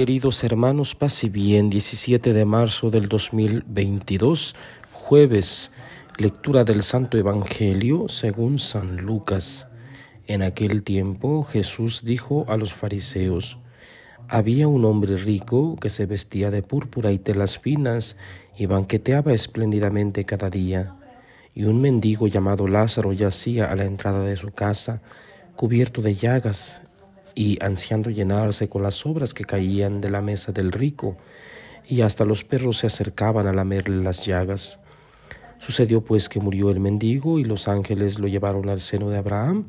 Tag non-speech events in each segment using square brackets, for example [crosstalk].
queridos hermanos, paz y bien, 17 de marzo del 2022, jueves, lectura del Santo Evangelio según San Lucas. En aquel tiempo Jesús dijo a los fariseos, había un hombre rico que se vestía de púrpura y telas finas y banqueteaba espléndidamente cada día, y un mendigo llamado Lázaro yacía a la entrada de su casa, cubierto de llagas y ansiando llenarse con las sobras que caían de la mesa del rico, y hasta los perros se acercaban a lamerle las llagas. Sucedió pues que murió el mendigo y los ángeles lo llevaron al seno de Abraham.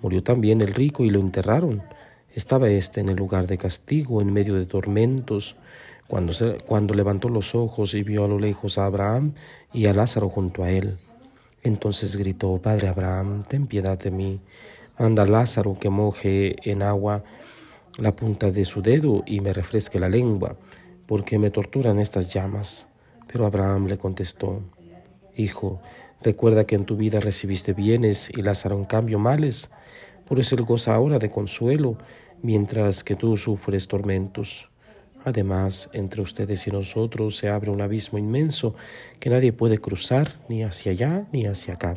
Murió también el rico y lo enterraron. Estaba éste en el lugar de castigo, en medio de tormentos. Cuando, cuando levantó los ojos y vio a lo lejos a Abraham y a Lázaro junto a él, entonces gritó, Padre Abraham, ten piedad de mí Manda a Lázaro que moje en agua la punta de su dedo y me refresque la lengua, porque me torturan estas llamas. Pero Abraham le contestó, Hijo, recuerda que en tu vida recibiste bienes y Lázaro en cambio males, por eso él goza ahora de consuelo, mientras que tú sufres tormentos. Además, entre ustedes y nosotros se abre un abismo inmenso que nadie puede cruzar ni hacia allá ni hacia acá.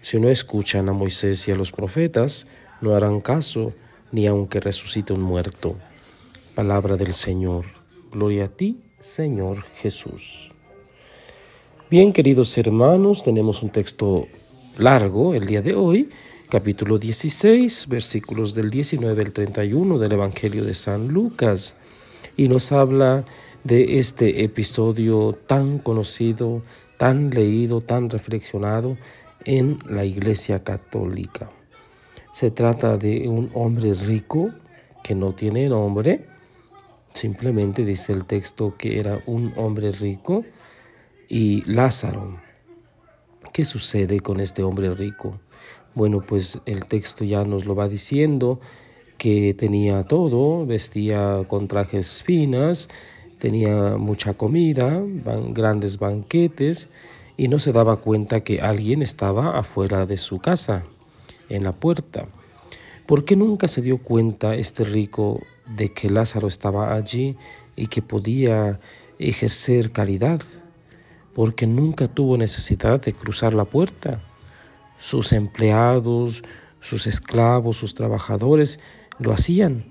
si no escuchan a Moisés y a los profetas, no harán caso, ni aunque resucite un muerto. Palabra del Señor. Gloria a ti, Señor Jesús. Bien, queridos hermanos, tenemos un texto largo el día de hoy, capítulo 16, versículos del 19 al 31 del Evangelio de San Lucas, y nos habla de este episodio tan conocido, tan leído, tan reflexionado en la Iglesia Católica. Se trata de un hombre rico que no tiene nombre, simplemente dice el texto que era un hombre rico, y Lázaro. ¿Qué sucede con este hombre rico? Bueno, pues el texto ya nos lo va diciendo que tenía todo, vestía con trajes finas, tenía mucha comida, grandes banquetes, y no se daba cuenta que alguien estaba afuera de su casa, en la puerta. ¿Por qué nunca se dio cuenta este rico de que Lázaro estaba allí y que podía ejercer caridad? Porque nunca tuvo necesidad de cruzar la puerta. Sus empleados, sus esclavos, sus trabajadores lo hacían,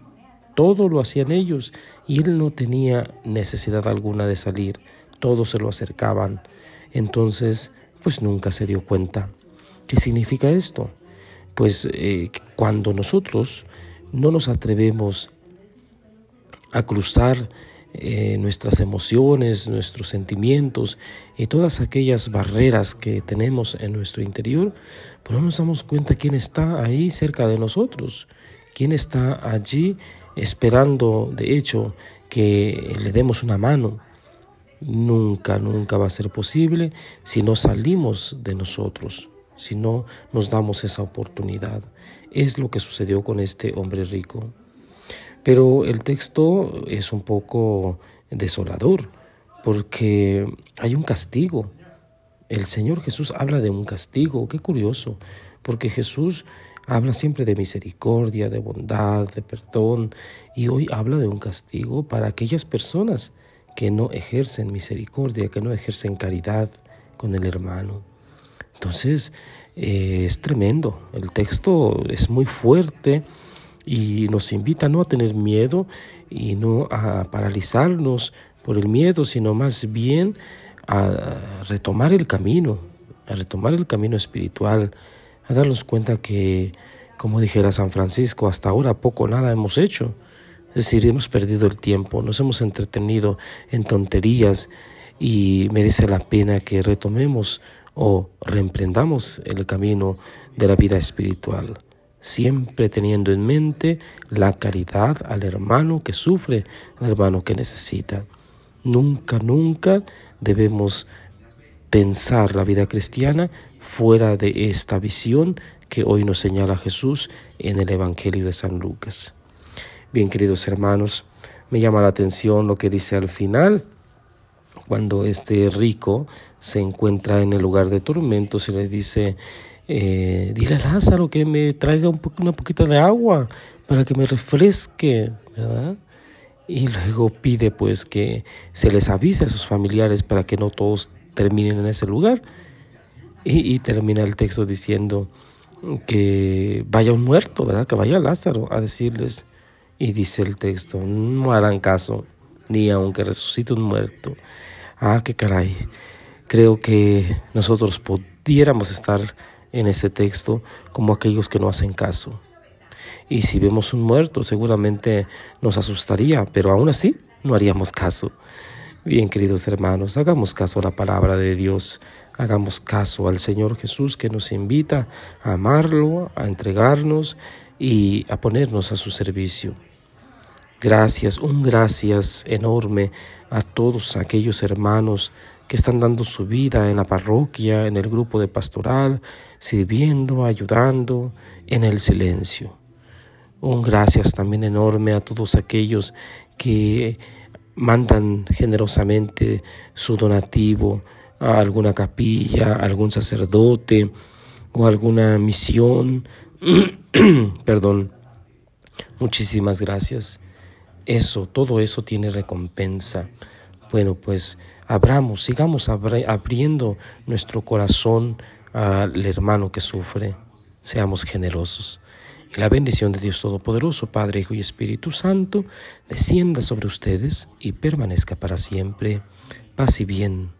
todo lo hacían ellos y él no tenía necesidad alguna de salir, todos se lo acercaban entonces pues nunca se dio cuenta. ¿Qué significa esto? Pues eh, cuando nosotros no nos atrevemos a cruzar eh, nuestras emociones, nuestros sentimientos y todas aquellas barreras que tenemos en nuestro interior, pues no nos damos cuenta quién está ahí cerca de nosotros, quién está allí esperando, de hecho, que le demos una mano, nunca, nunca va a ser posible si no salimos de nosotros, si no nos damos esa oportunidad. Es lo que sucedió con este hombre rico. Pero el texto es un poco desolador porque hay un castigo. El Señor Jesús habla de un castigo. Qué curioso, porque Jesús habla siempre de misericordia, de bondad, de perdón, y hoy habla de un castigo para aquellas personas que no ejercen misericordia, que no ejercen caridad con el hermano. Entonces, eh, es tremendo. El texto es muy fuerte y nos invita no a tener miedo y no a paralizarnos por el miedo, sino más bien a retomar el camino, a retomar el camino espiritual, a darnos cuenta que, como dijera San Francisco, hasta ahora poco nada hemos hecho es decir, hemos perdido el tiempo, nos hemos entretenido en tonterías y merece la pena que retomemos o reemprendamos el camino de la vida espiritual. siempre teniendo en mente la caridad al hermano que sufre, al hermano que necesita. Nunca, nunca debemos pensar la vida cristiana fuera de esta visión que hoy nos señala Jesús en el Evangelio de San Lucas. Bien, queridos hermanos, me llama la atención lo que dice al final, cuando este rico se encuentra en el lugar de tormento, se le dice, eh, dile a Lázaro que me traiga un una poquita de agua para que me refresque, ¿verdad? Y luego pide pues que se les avise a sus familiares para que no todos terminen en ese lugar. Y, termina el texto diciendo que vaya un muerto, ¿verdad? Que vaya Lázaro a decirles. Y dice el texto, no harán caso, ni aunque resucite un muerto. Ah, qué caray. Creo que nosotros pudiéramos estar en ese texto como aquellos que no hacen caso. Y si vemos un muerto, seguramente nos asustaría, pero aún así no haríamos caso. Bien, queridos hermanos, hagamos caso a la palabra de Dios, hagamos caso al Señor Jesús que nos invita a amarlo, a entregarnos y a ponernos a su servicio. Gracias, un gracias enorme a todos aquellos hermanos que están dando su vida en la parroquia, en el grupo de pastoral, sirviendo, ayudando, en el silencio. Un gracias también enorme a todos aquellos que mandan generosamente su donativo a alguna capilla, algún sacerdote o alguna misión. [clears throat] Perdón. Muchísimas gracias. Eso, todo eso tiene recompensa. Bueno, pues abramos, sigamos abriendo nuestro corazón al hermano que sufre. Seamos generosos. Y la bendición de Dios Todopoderoso, Padre, Hijo y Espíritu Santo, descienda sobre ustedes y permanezca para siempre. Paz y bien.